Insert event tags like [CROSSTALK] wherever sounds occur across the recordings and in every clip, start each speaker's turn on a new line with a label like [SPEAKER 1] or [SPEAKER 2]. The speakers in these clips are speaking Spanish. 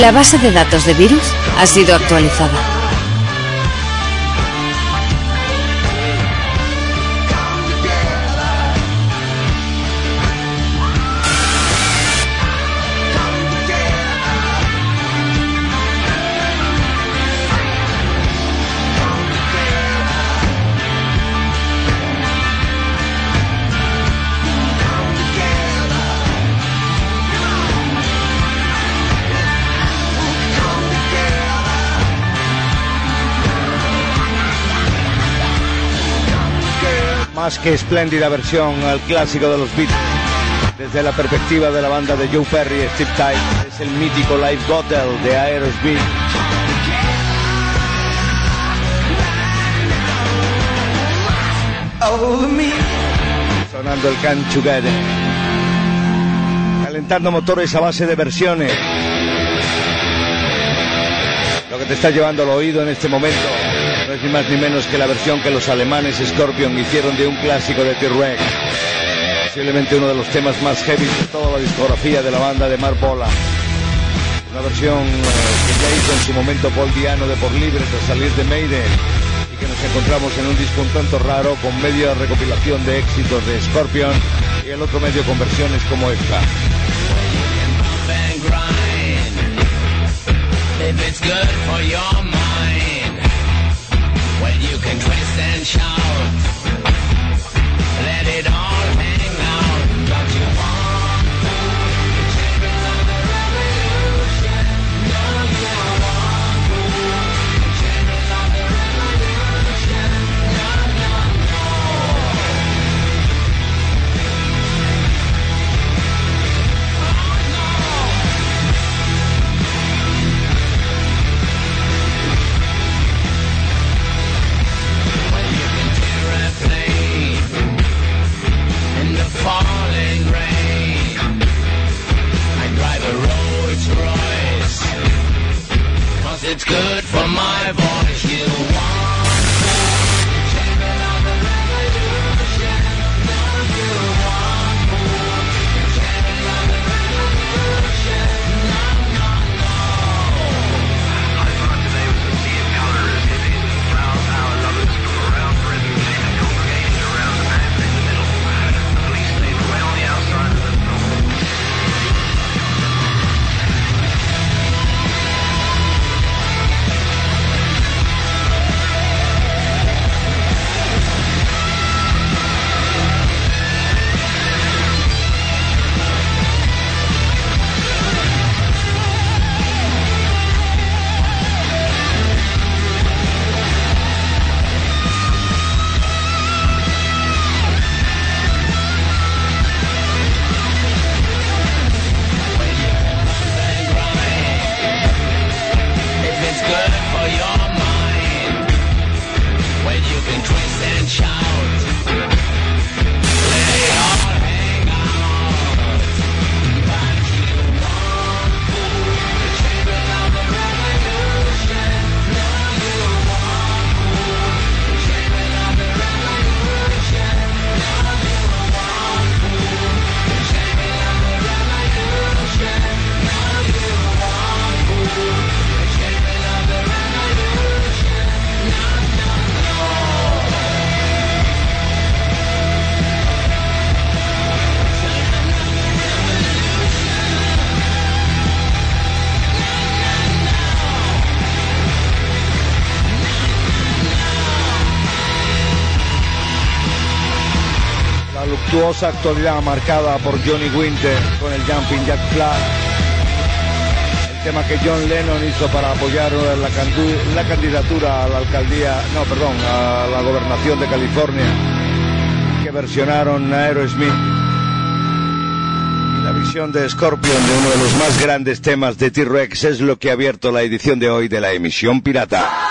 [SPEAKER 1] La base de datos de virus ha sido actualizada.
[SPEAKER 2] Que espléndida versión al clásico de los Beatles. Desde la perspectiva de la banda de Joe Perry Steve Tye, es el mítico Live Hotel de Aerosmith. Sonando el Can Together. Calentando motores a base de versiones. Lo que te está llevando al oído en este momento ni más ni menos que la versión que los alemanes Scorpion hicieron de un clásico de T-Rex. Posiblemente uno de los temas más heavy de toda la discografía de la banda de Marbola. Una versión eh, que ya hizo en su momento Paul Diano de Por Libre tras salir de Maiden y que nos encontramos en un disco un tanto raro con media recopilación de éxitos de Scorpion y el otro medio con versiones como esta.
[SPEAKER 3] Can twist and shout. Let it all falling rain. I drive a Rolls Royce, cause it's good for my voice. You want
[SPEAKER 2] Luctuosa actualidad marcada por Johnny Winter con el Jumping Jack Flag. El tema que John Lennon hizo para apoyar la, candidatura a la alcaldía, no, perdón, a la gobernación de California, que versionaron Aerosmith. La visión de Scorpion de uno de los más grandes temas de T-Rex es lo que ha abierto la edición de hoy de la emisión pirata.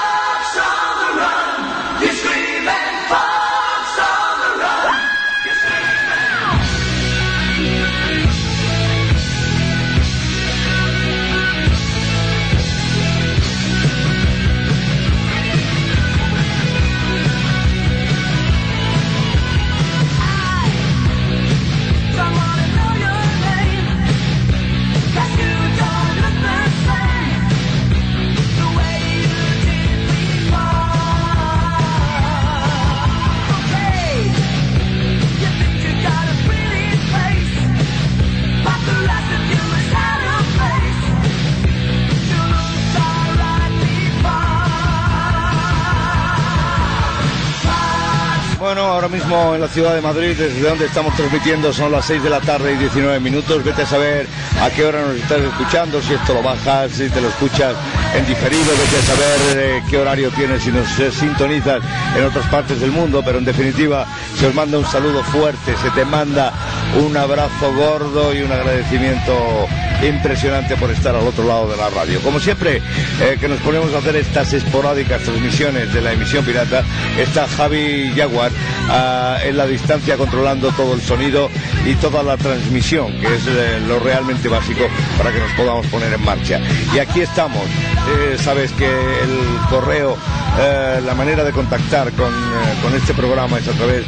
[SPEAKER 2] La ciudad de Madrid, desde donde estamos transmitiendo, son las 6 de la tarde y 19 minutos. Vete a saber a qué hora nos estás escuchando, si esto lo bajas, si te lo escuchas en diferido, vete a saber qué horario tienes, si nos eh, sintonizas en otras partes del mundo, pero en definitiva se os manda un saludo fuerte, se te manda un abrazo gordo y un agradecimiento impresionante por estar al otro lado de la radio. Como siempre, eh, que nos ponemos a hacer estas esporádicas transmisiones de la emisión pirata, está Javi Jaguar ah, en la distancia controlando todo el sonido y toda la transmisión, que es eh, lo realmente básico para que nos podamos poner en marcha. Y aquí estamos. Eh, sabes que el correo, eh, la manera de contactar con, eh, con este programa es a través,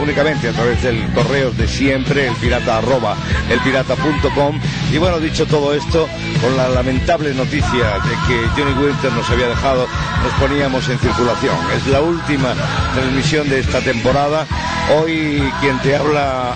[SPEAKER 2] únicamente a través del correo de siempre, el arroba, elpirata.com. Y bueno, dicho todo esto, con la lamentable noticia de que Johnny Winter nos había dejado, nos poníamos en circulación. Es la última transmisión de esta temporada. Hoy quien te habla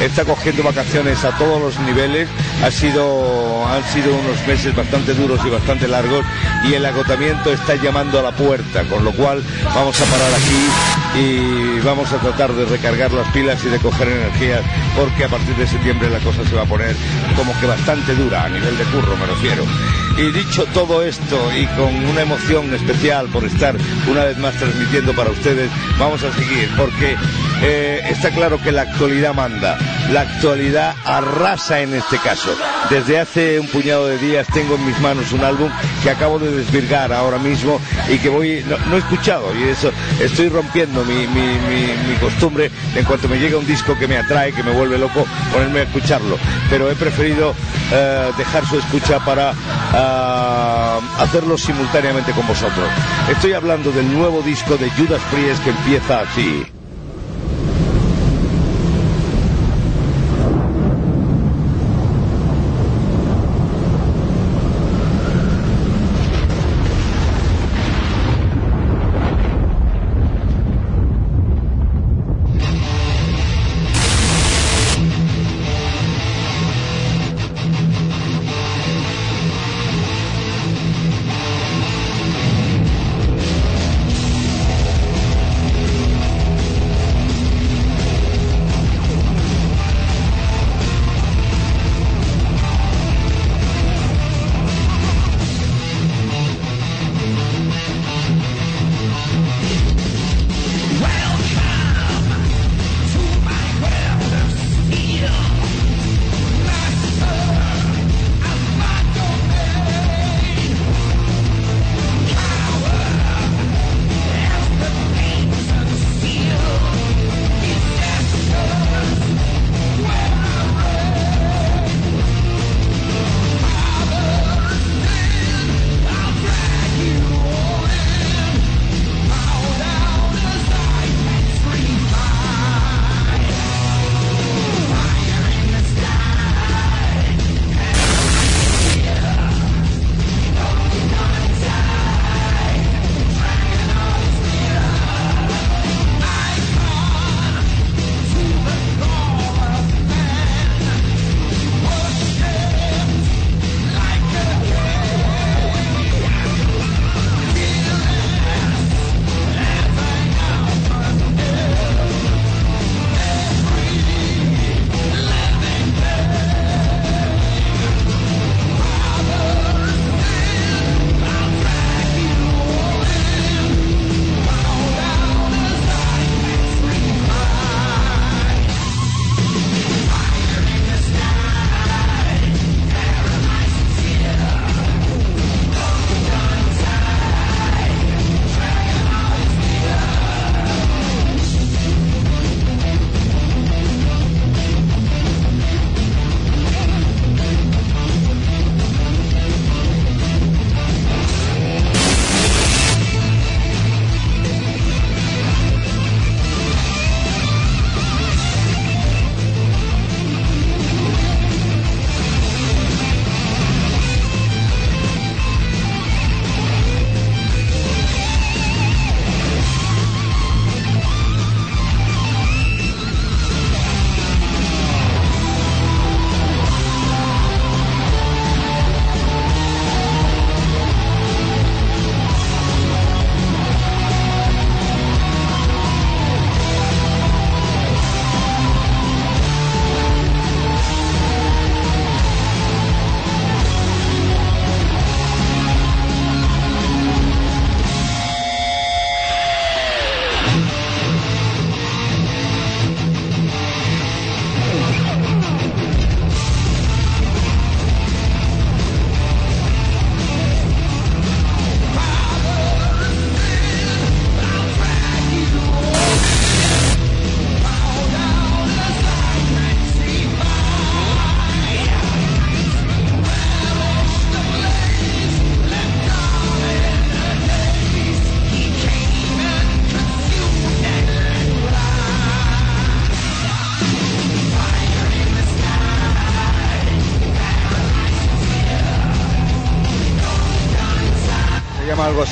[SPEAKER 2] está cogiendo vacaciones a todos los niveles. Ha sido, han sido unos meses bastante duros y bastante largos y el agotamiento está llamando a la puerta, con lo cual vamos a parar aquí y vamos a tratar de recargar las pilas y de coger energías porque a partir de septiembre la cosa se va a poner como que bastante dura a nivel de curro me refiero. Y dicho todo esto y con una emoción especial por estar una vez más transmitiendo para ustedes, vamos a seguir porque eh, está claro que la actualidad manda, la actualidad arrasa en este caso. Desde hace un puñado de días tengo en mis manos un álbum que acabo de desvirgar ahora mismo y que voy, no, no he escuchado y eso estoy rompiendo mi, mi, mi, mi costumbre en cuanto me llega un disco que me atrae, que me vuelve loco, ponerme a escucharlo. Pero he preferido eh, dejar su escucha para ah, hacerlo simultáneamente con vosotros. Estoy hablando del nuevo disco de Judas Priest que empieza así.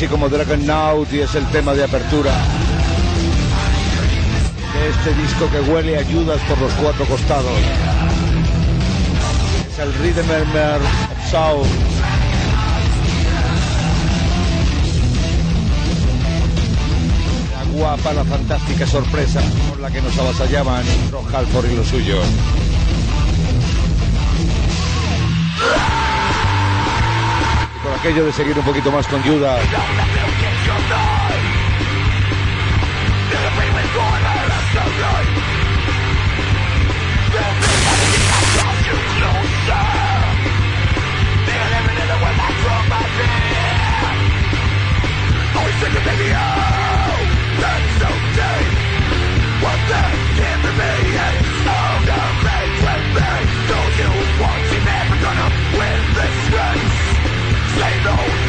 [SPEAKER 2] Como Dragon Out y es el tema de apertura
[SPEAKER 3] de este disco que huele ayudas por los cuatro costados. Es el Rhythm of Sound. Guapa, la fantástica sorpresa con la que nos avasallaban Rock Halford y los suyos. Aquello de seguir un poquito más con Judas. El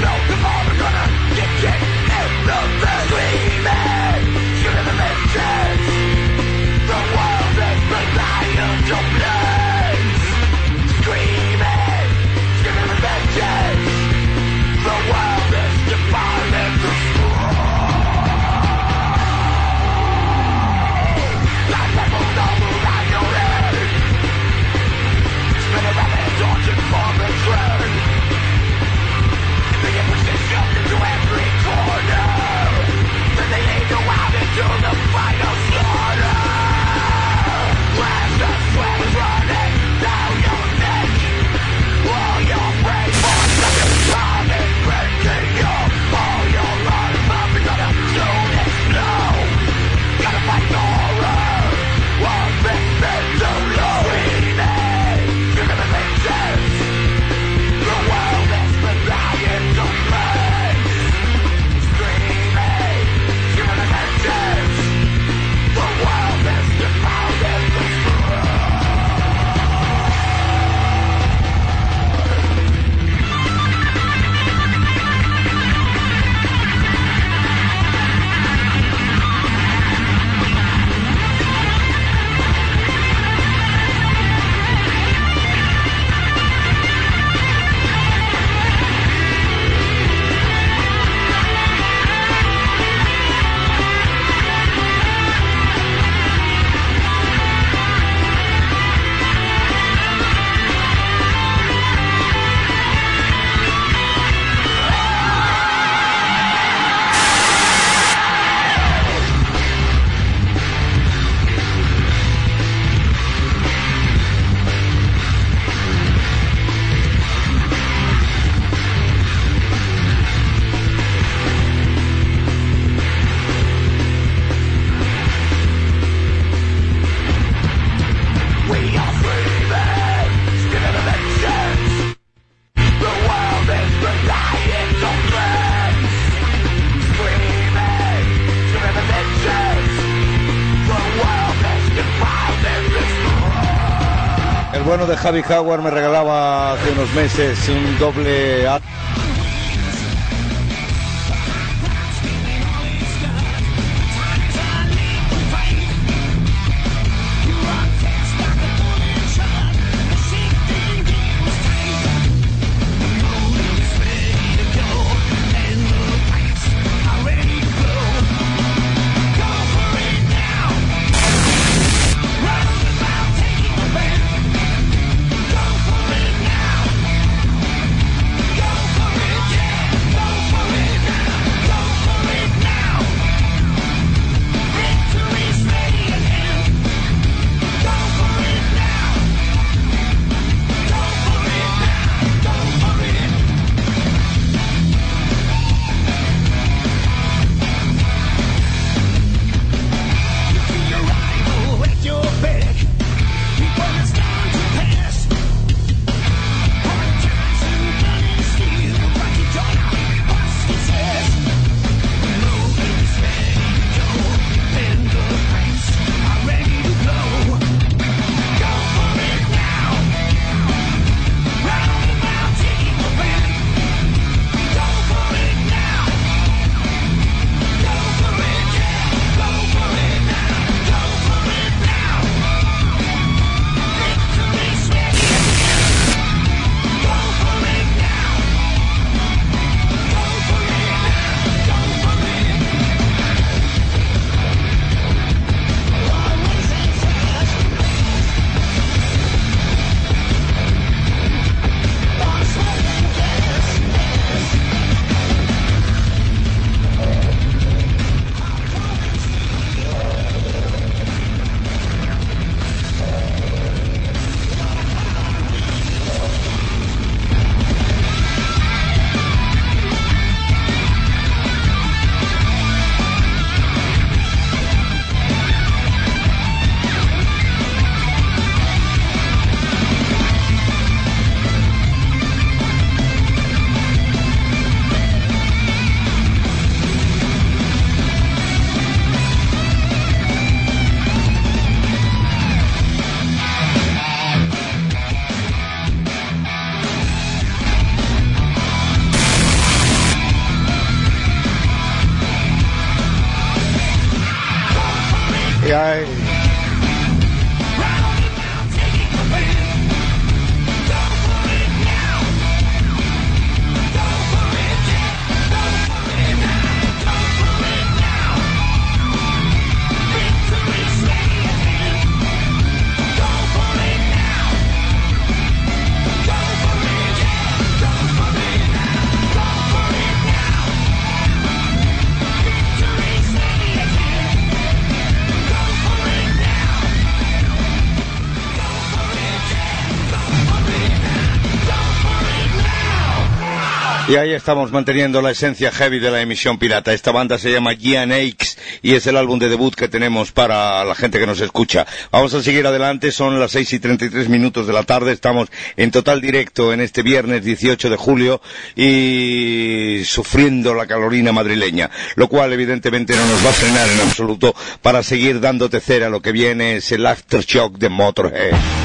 [SPEAKER 3] bueno de Javi Howard me regalaba hace unos meses un doble A.
[SPEAKER 2] Y ahí estamos manteniendo la esencia heavy de la emisión pirata. Esta banda se llama Gian Aches y es el álbum de debut que tenemos para la gente que nos escucha. Vamos a seguir adelante, son las 6 y 33 minutos de la tarde, estamos en total directo en este viernes 18 de julio y sufriendo la calorina madrileña, lo cual evidentemente no nos va a frenar en absoluto para seguir dándote cera. Lo que viene es el aftershock de Motorhead.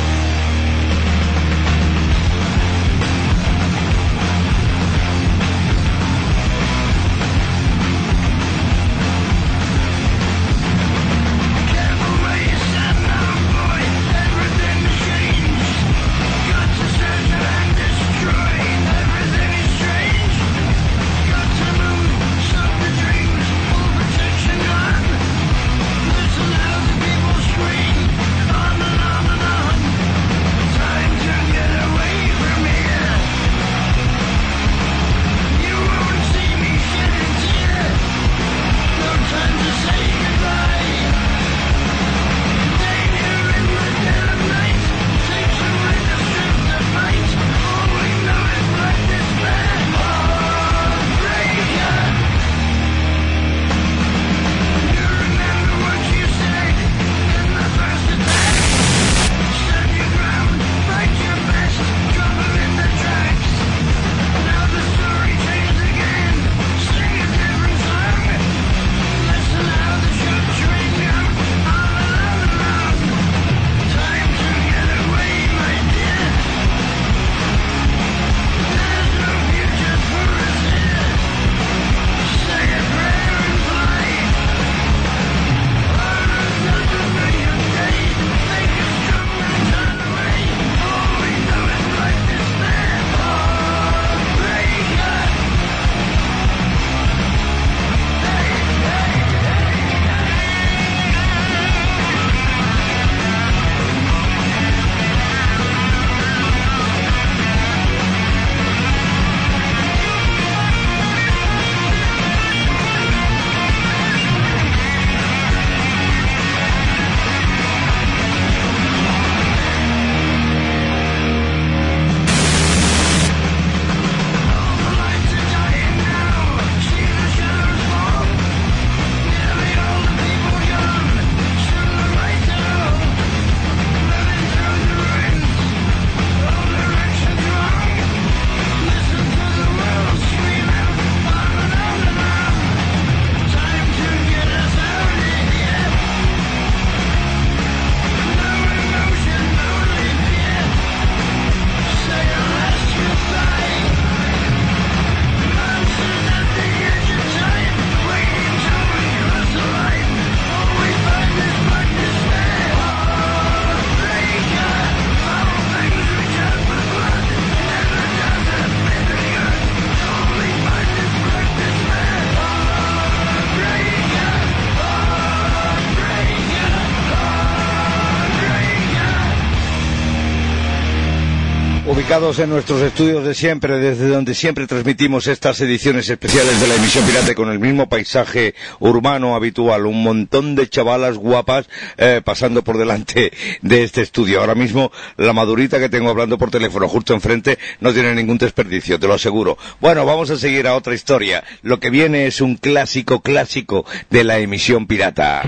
[SPEAKER 2] Ubicados en nuestros estudios de siempre, desde donde siempre transmitimos estas ediciones especiales de la emisión pirata con el mismo paisaje urbano habitual, un montón de chavalas guapas eh, pasando por delante de este estudio. Ahora mismo la madurita que tengo hablando por teléfono justo enfrente no tiene ningún desperdicio, te lo aseguro. Bueno, vamos a seguir a otra historia. Lo que viene es un clásico clásico de la emisión pirata.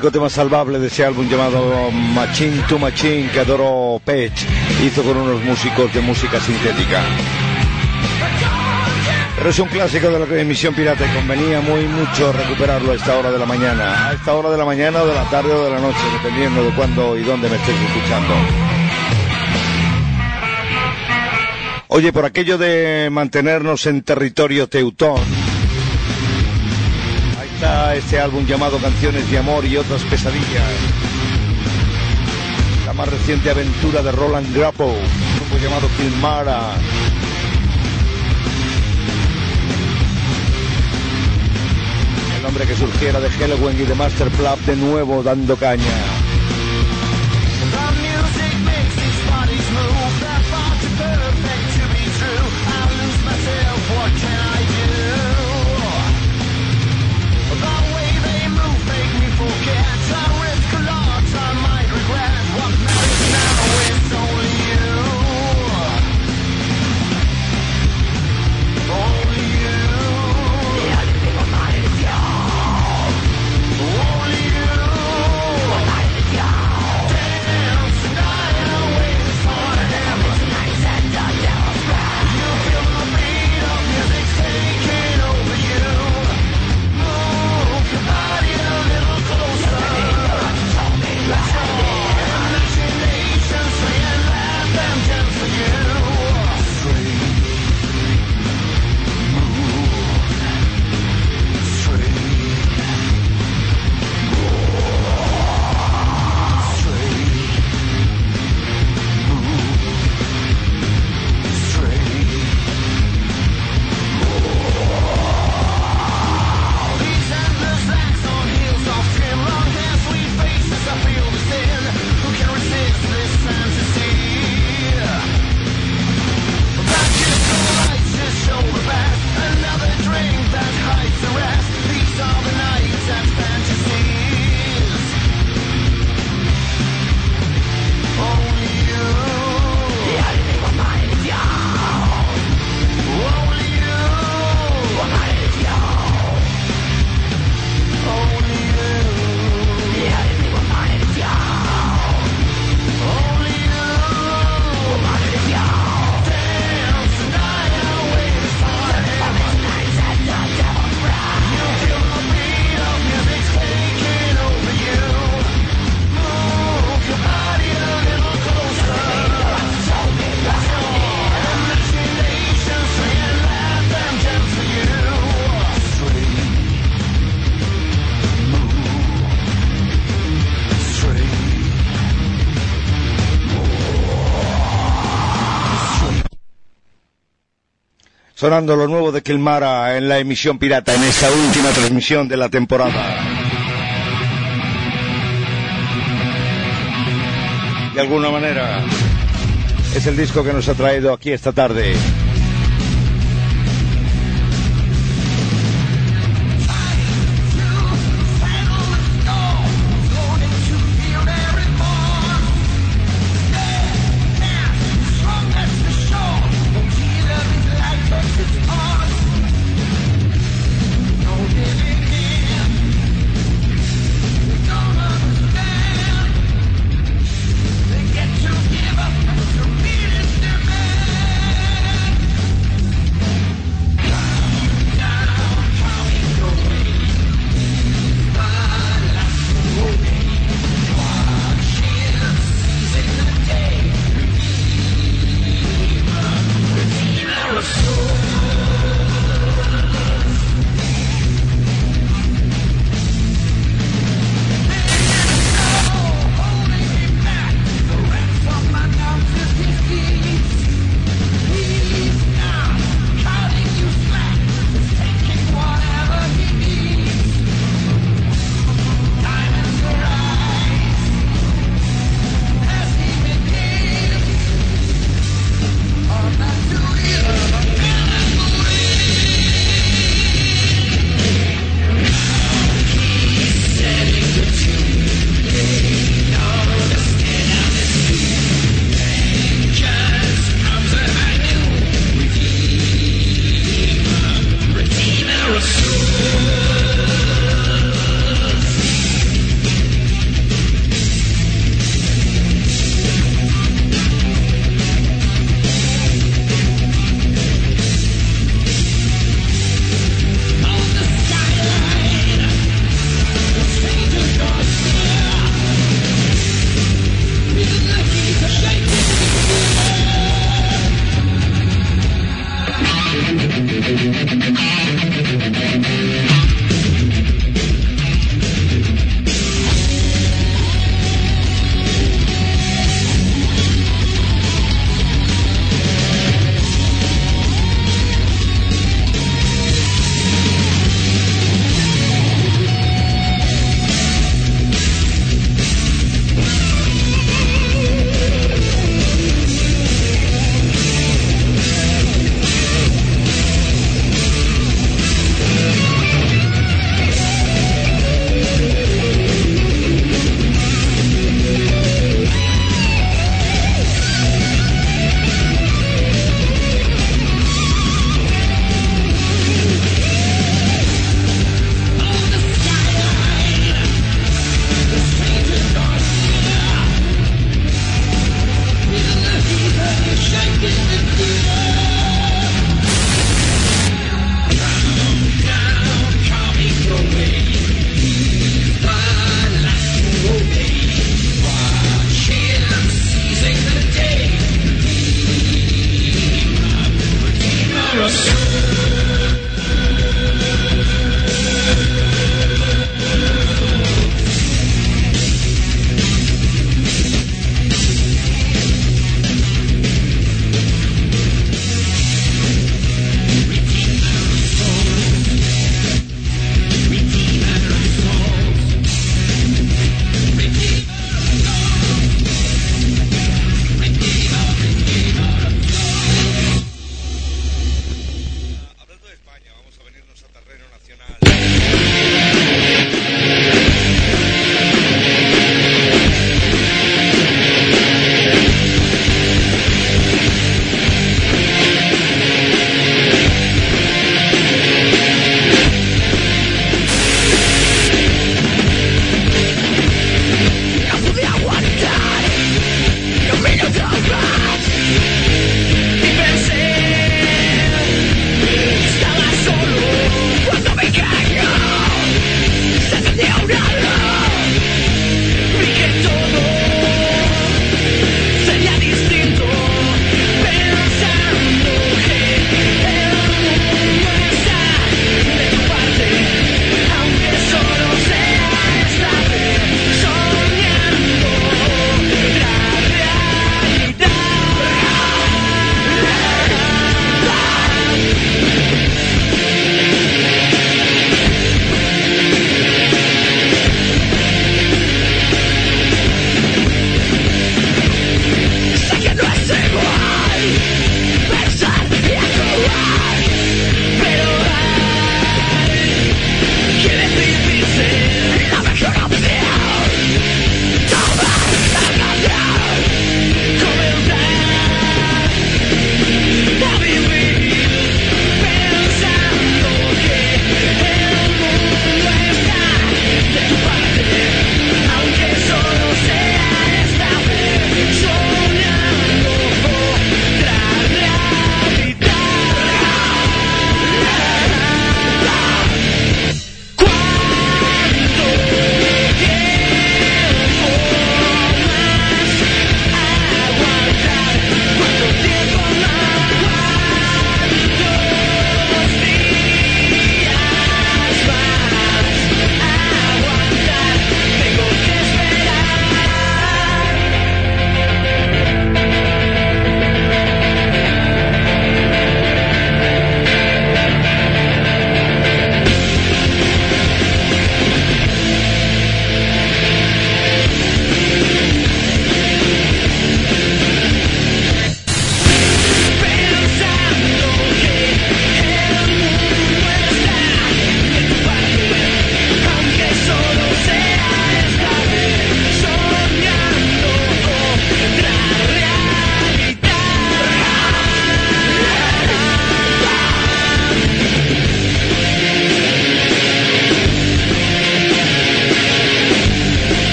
[SPEAKER 4] Único tema salvable de ese álbum llamado Machine to Machine que adoró Page. Hizo con unos músicos de música sintética. Pero es un clásico de la emisión pirata y convenía muy mucho recuperarlo a esta hora de la mañana. A esta hora de la mañana o de la tarde o de la noche, dependiendo de cuándo y dónde me estés escuchando. Oye, por aquello de mantenernos en territorio teutón, este álbum llamado Canciones de Amor y otras pesadillas. La más reciente aventura de Roland Grappo, un grupo llamado Kilmara. El hombre que surgiera de Helloween y de Master Club de nuevo dando caña. Sonando lo nuevo de Kilmara en la emisión pirata, en esta última transmisión de la temporada. De alguna manera, es el disco que nos ha traído aquí esta tarde.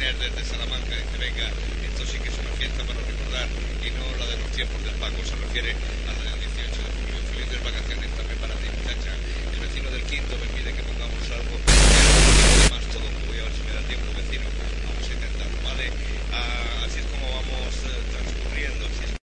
[SPEAKER 5] Desde Salamanca dice, venga, esto sí que es una fiesta para recordar y no la de los tiempos del Paco, se refiere a la del 18 de julio. Felices vacaciones también para ti, muchacha. El vecino del quinto me pide que pongamos algo. Más todo, voy a ver si me da tiempo, vecino. Vamos a intentarlo, ¿vale? Ah, así es como vamos eh, transcurriendo.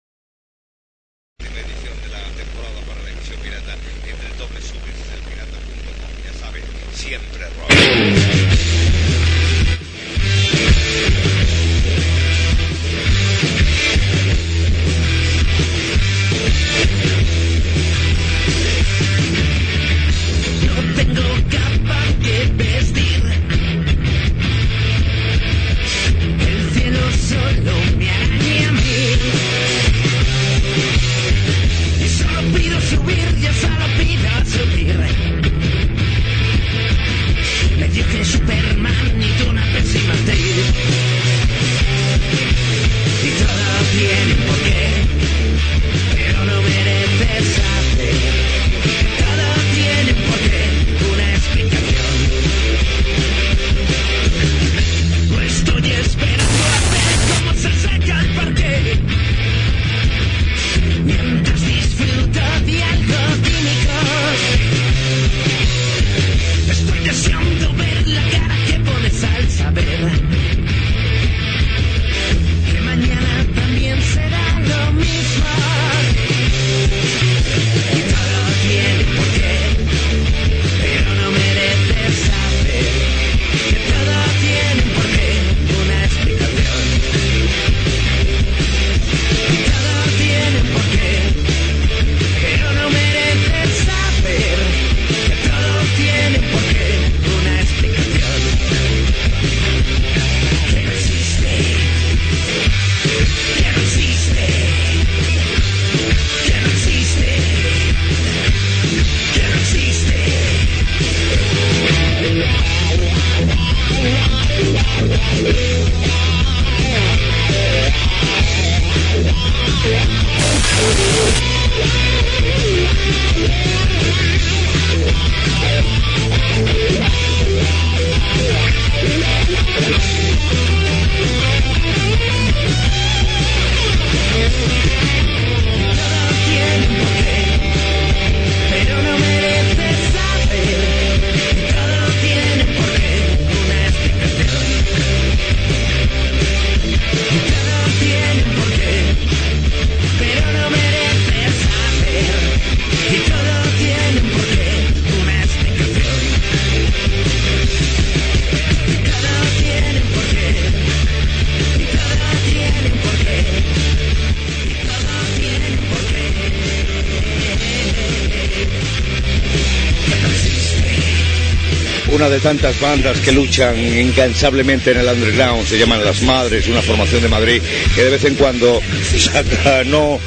[SPEAKER 2] Tantas bandas que luchan incansablemente en el underground, se llaman Las Madres, una formación de Madrid que de vez en cuando saca no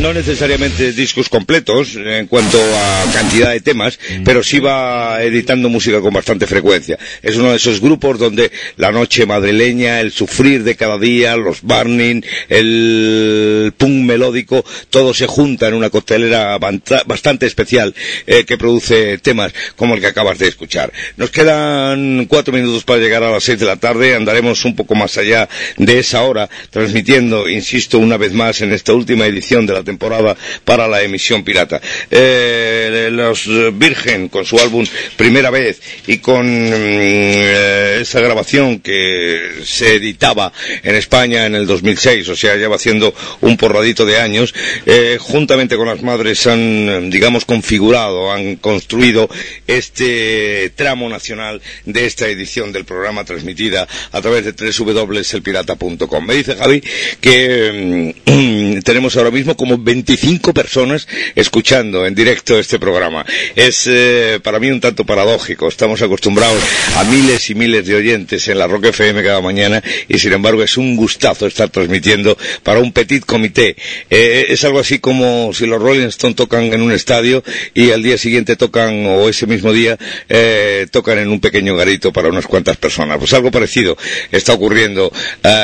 [SPEAKER 2] no necesariamente discos completos en cuanto a cantidad de temas, pero sí va editando música con bastante frecuencia. Es uno de esos grupos donde la noche madrileña, el sufrir de cada día, los burning, el punk melódico, todo se junta en una costelera banta- bastante especial eh, que produce temas como el que acabas de escuchar. Nos quedan cuatro minutos para llegar a las seis de la tarde, andaremos un poco más allá de esa hora, transmitiendo, insisto, una vez más en esta última edición de la temporada para la emisión pirata. Eh, los eh, Virgen, con su álbum Primera Vez, y con mm, eh, esa grabación que se editaba en España en el 2006, o sea, ya va haciendo un porradito de años, eh, juntamente con las madres han, digamos, configurado, han construido este tramo nacional de esta edición del programa transmitida a través de www.elpirata.com. Me dice Javi que mm, [CLEARS THROAT] tenemos ahora mismo como 25 personas escuchando en directo este programa. Es eh, para mí un tanto paradójico. Estamos acostumbrados a miles y miles de oyentes en la Rock FM cada mañana y sin embargo es un gustazo estar transmitiendo para un petit comité. Eh, es algo así como si los Rolling Stones tocan en un estadio y al día siguiente tocan, o ese mismo día, eh, tocan en un pequeño garito para unas cuantas personas. Pues algo parecido está ocurriendo,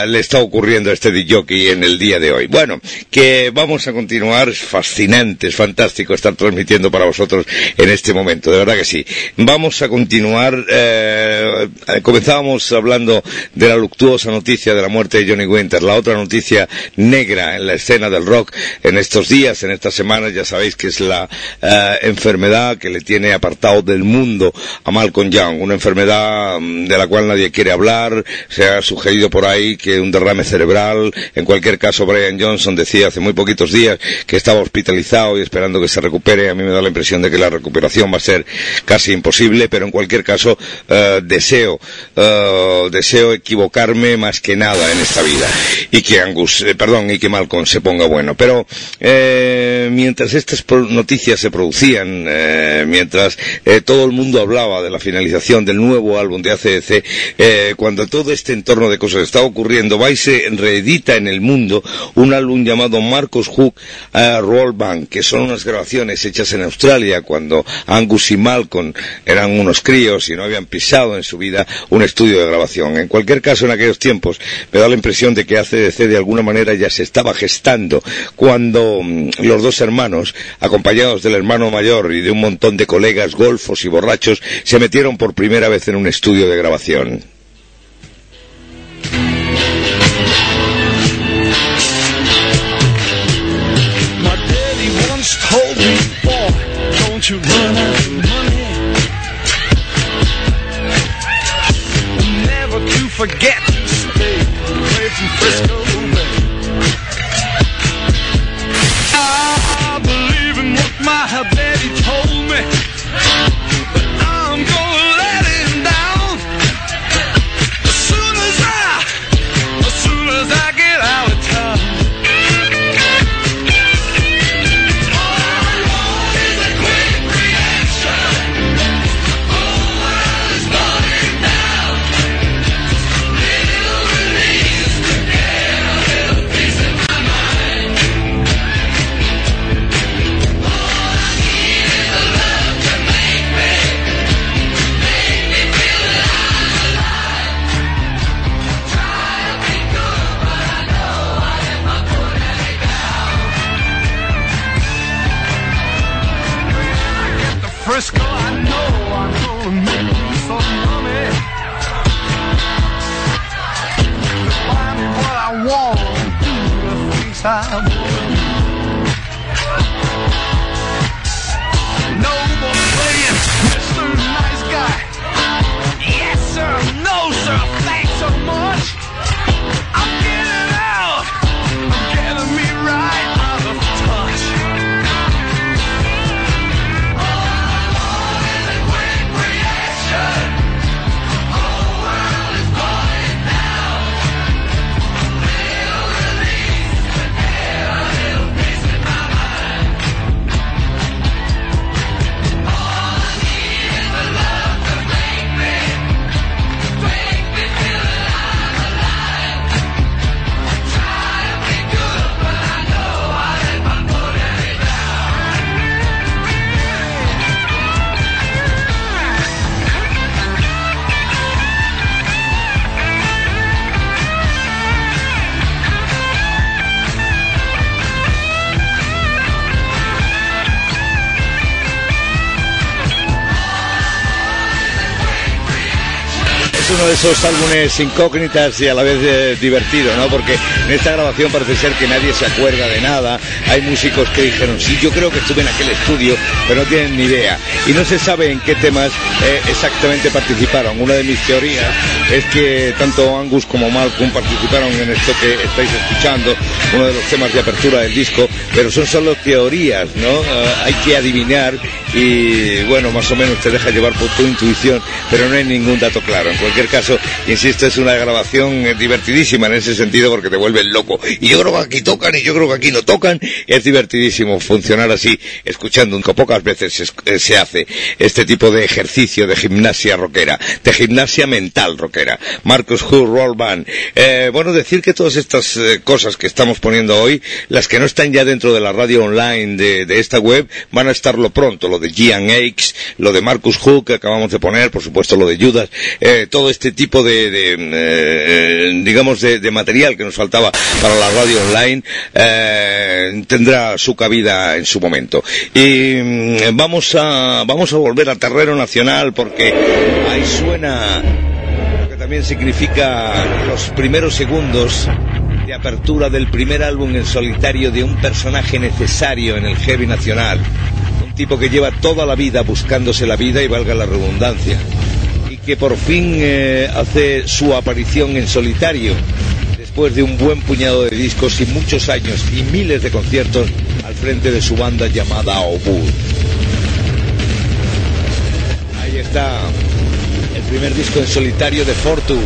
[SPEAKER 2] le está ocurriendo a este DJ en el día de hoy. Bueno, que vamos a continuar. Es fascinante, es fantástico estar transmitiendo para vosotros en este momento, de verdad que sí. Vamos a continuar. eh, eh, comenzábamos hablando de la luctuosa noticia de la muerte de Johnny Winter, la otra noticia negra en la escena del rock en estos días, en estas semanas, ya sabéis que es la eh, enfermedad que le tiene apartado del mundo a Malcolm Young, una enfermedad mm, de la cual nadie quiere hablar, se ha sugerido por ahí que un derrame cerebral, en cualquier caso Brian Johnson decía hace muy poquitos días que estaba hospitalizado y esperando que se recupere, a mí me da la impresión de que la recuperación va a ser casi imposible, pero en cualquier caso eh, deseo, eh, deseo equivocarme más que nada en esta vida. Y que Angus, eh, perdón, y que Malcolm se ponga bueno, pero mientras estas noticias se producían, mientras todo el mundo hablaba de la finalización del nuevo álbum de ACDC, cuando todo este entorno de cosas está ocurriendo, va y se reedita en el mundo un álbum llamado Marcos Hook eh, Roll Band, que son unas grabaciones hechas en Australia cuando Angus y Malcolm eran unos críos y no habían pisado en su vida un estudio de grabación. En cualquier caso, en aquellos tiempos, me da la impresión de que ACDC de alguna manera ya se estaba gestando cuando mm, los dos hermanos, acompañados del hermano mayor y de un montón de colegas golfos y borrachos, se metieron por primera vez en un estudio de grabación.
[SPEAKER 3] Boy, don't you run. out
[SPEAKER 2] esos álbumes incógnitas y a la vez eh, divertido, ¿no? Porque en esta grabación parece ser que nadie se acuerda de nada. Hay músicos que dijeron, sí, yo creo que estuve en aquel estudio, pero no tienen ni idea. Y no se sabe en qué temas eh, exactamente participaron. Una de mis teorías es que tanto Angus como Malcolm participaron en esto que estáis escuchando, uno de los temas de apertura del disco, pero son solo teorías, ¿no? Eh, hay que adivinar y, bueno, más o menos te deja llevar por tu intuición, pero no hay ningún dato claro. En cualquier caso, insisto, es una grabación eh, divertidísima en ese sentido porque te vuelve loco. Y yo creo que aquí tocan y yo creo que aquí no tocan. Es divertidísimo funcionar así, escuchando. Pocas veces se, eh, se hace este tipo de ejercicio de gimnasia rockera, de gimnasia mental rockera. Marcus Who Roll Band. Eh, bueno, decir que todas estas eh, cosas que estamos poniendo hoy, las que no están ya dentro de la radio online de, de esta web, van a estarlo pronto. Lo de Gian Akes, lo de Marcus Hook que acabamos de poner, por supuesto lo de Judas, eh, todo este tipo de, de, eh, digamos, de, material que nos faltaba para la radio online, eh, tendrá su cabida en su momento. Y mm, vamos a, vamos a volver al terreno nacional porque ahí suena lo que también significa los primeros segundos de apertura del primer álbum en solitario de un personaje necesario en el heavy nacional. Tipo que lleva toda la vida buscándose la vida y valga la redundancia. Y que por fin eh, hace su aparición en solitario después de un buen puñado de discos y muchos años y miles de conciertos al frente de su banda llamada Obud. Ahí está el primer disco en solitario de Fortu.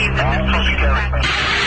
[SPEAKER 3] El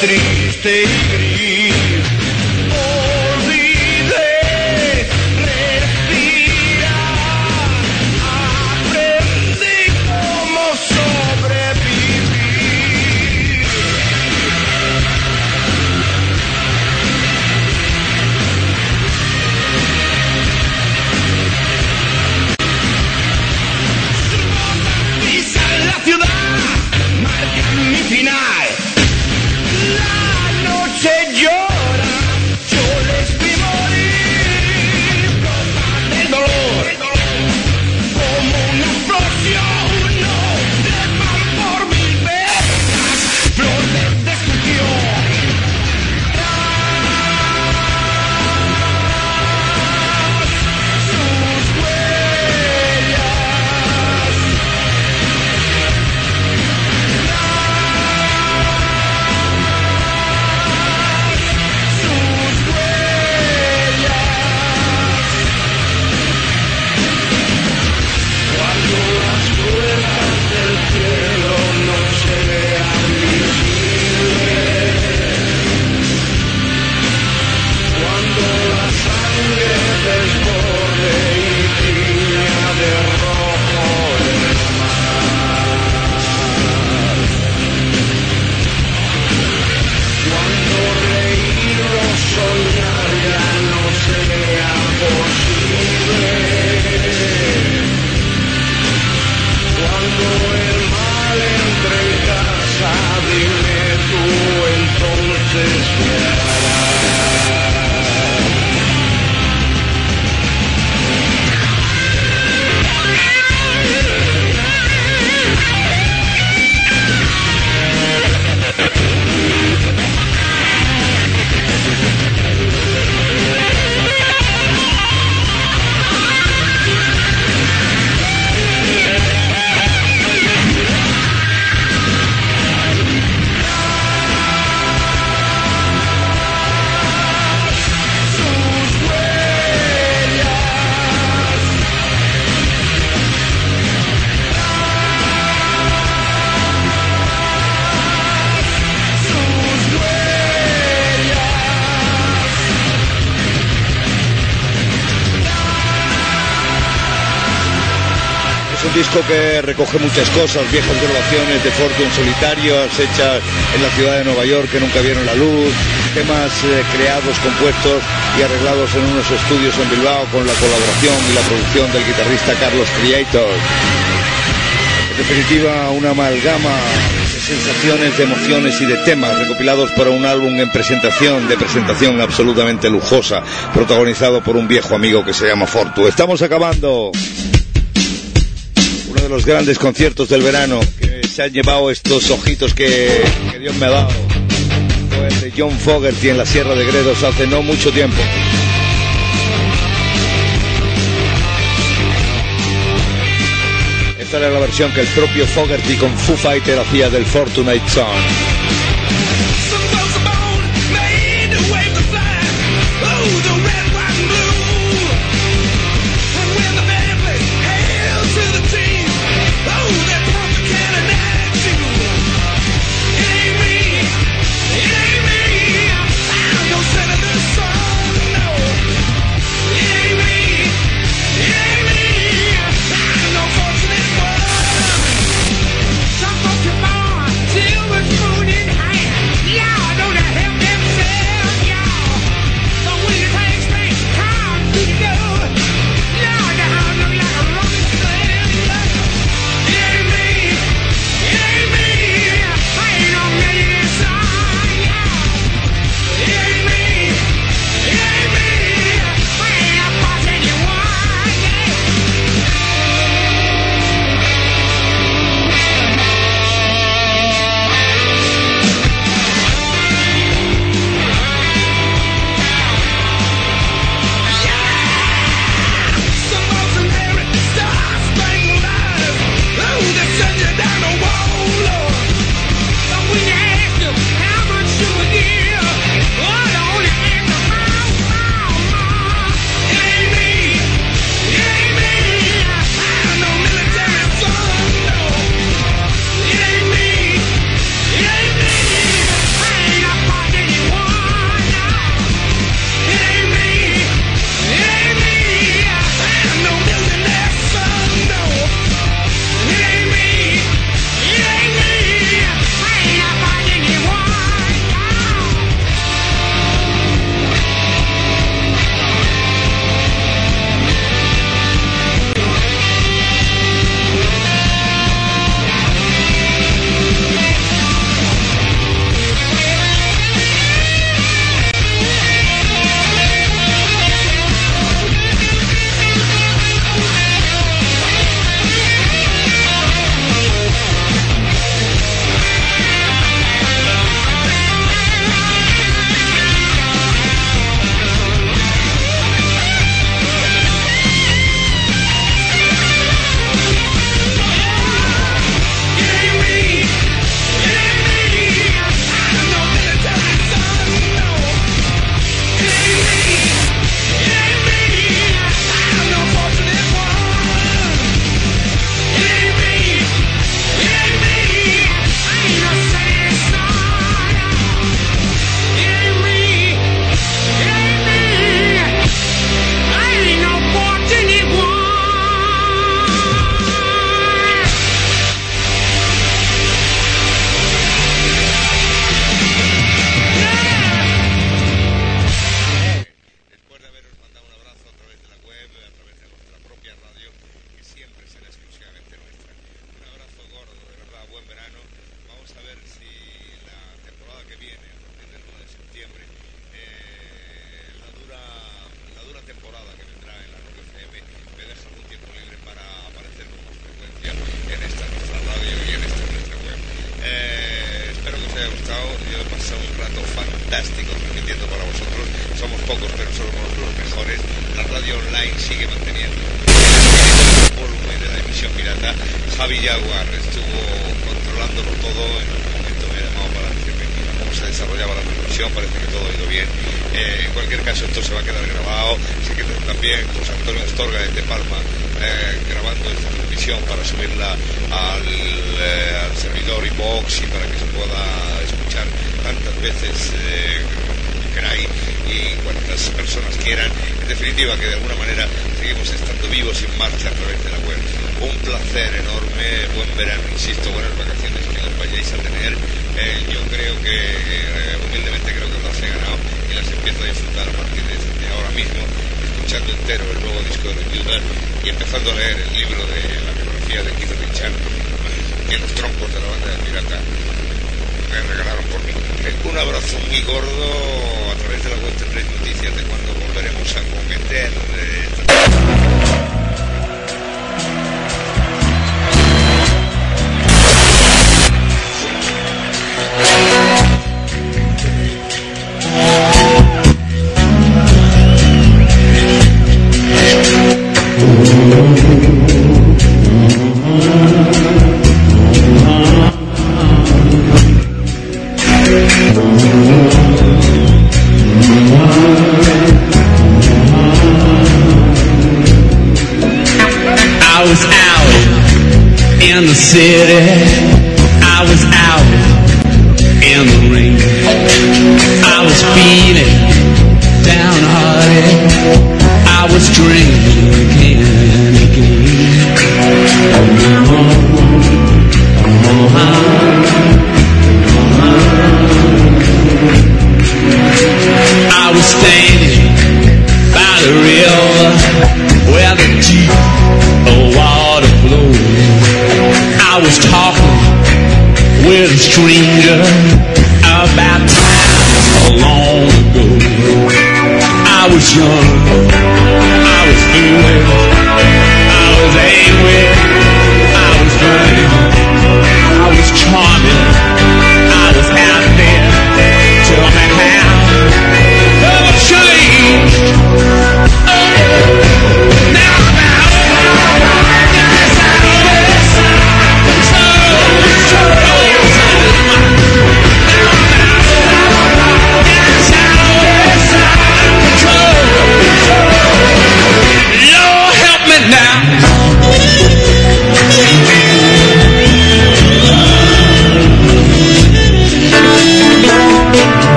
[SPEAKER 3] triste
[SPEAKER 2] disco que recoge muchas cosas, viejas grabaciones de Fortune solitarios hechas en la ciudad de Nueva York que nunca vieron la luz, temas eh, creados, compuestos y arreglados en unos estudios en Bilbao con la colaboración y la producción del guitarrista Carlos Creator. En definitiva, una amalgama de sensaciones, de emociones y de temas recopilados para un álbum en presentación, de presentación absolutamente lujosa, protagonizado por un viejo amigo que se llama Fortu. Estamos acabando los grandes conciertos del verano que se han llevado estos ojitos que, Dios me ha dado. Fue el John Fogerty en la Sierra de Gredos hace no mucho tiempo.
[SPEAKER 4] Esta era la versión que el propio Fogerty con Foo Fighter hacía del Fortunate Son.
[SPEAKER 2] Transmitiendo para vosotros. Somos pocos, pero somos los mejores. La radio online sigue manteniendo el volumen de la emisión pirata. Javi Jaguar estuvo controlándolo todo. En algún momento me ha llamado para decirme cómo se desarrollaba la transmisión. Parece que todo ha ido bien. Eh, en cualquier caso, esto se va a quedar grabado. Se queda también José Antonio Astorga desde Palma eh, grabando esta transmisión para subirla al, eh, al servidor iBox y para que se pueda escuchar tantas veces eh, y cuantas personas quieran. En definitiva, que de alguna manera seguimos estando vivos y en marcha a través de la web. Un placer enorme, buen verano, insisto, buenas vacaciones que os vayáis a tener. Eh, yo creo que, eh, humildemente creo que las he ganado y las empiezo a disfrutar a partir de, de ahora mismo, escuchando entero el nuevo disco de Judas y empezando a leer el libro de la biografía de Keith Richard y los troncos de la banda de pirata me regalaron por mí. Un abrazo muy gordo través de la web tendréis noticias de cuando volveremos a cometer eh,
[SPEAKER 3] little stranger about times long ago. I was young, I was foolish, I was angry.